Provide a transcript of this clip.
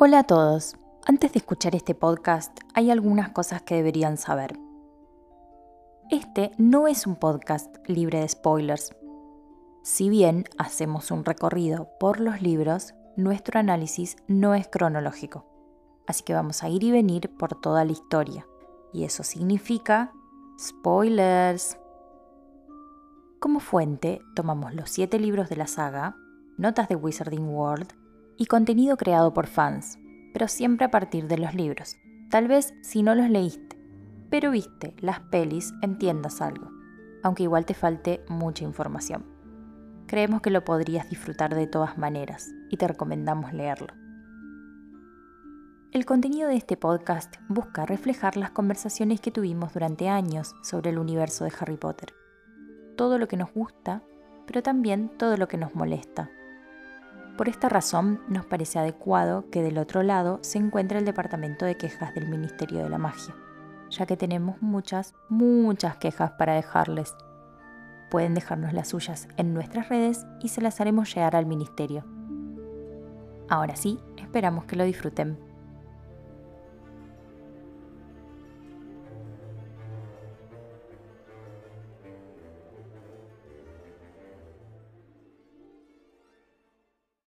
Hola a todos. Antes de escuchar este podcast, hay algunas cosas que deberían saber. Este no es un podcast libre de spoilers. Si bien hacemos un recorrido por los libros, nuestro análisis no es cronológico. Así que vamos a ir y venir por toda la historia. Y eso significa spoilers. Como fuente, tomamos los siete libros de la saga, notas de Wizarding World y contenido creado por fans, pero siempre a partir de los libros. Tal vez si no los leíste, pero viste las pelis, entiendas algo, aunque igual te falte mucha información. Creemos que lo podrías disfrutar de todas maneras y te recomendamos leerlo. El contenido de este podcast busca reflejar las conversaciones que tuvimos durante años sobre el universo de Harry Potter. Todo lo que nos gusta, pero también todo lo que nos molesta por esta razón, nos parece adecuado que del otro lado se encuentre el Departamento de Quejas del Ministerio de la Magia, ya que tenemos muchas, muchas quejas para dejarles. Pueden dejarnos las suyas en nuestras redes y se las haremos llegar al Ministerio. Ahora sí, esperamos que lo disfruten.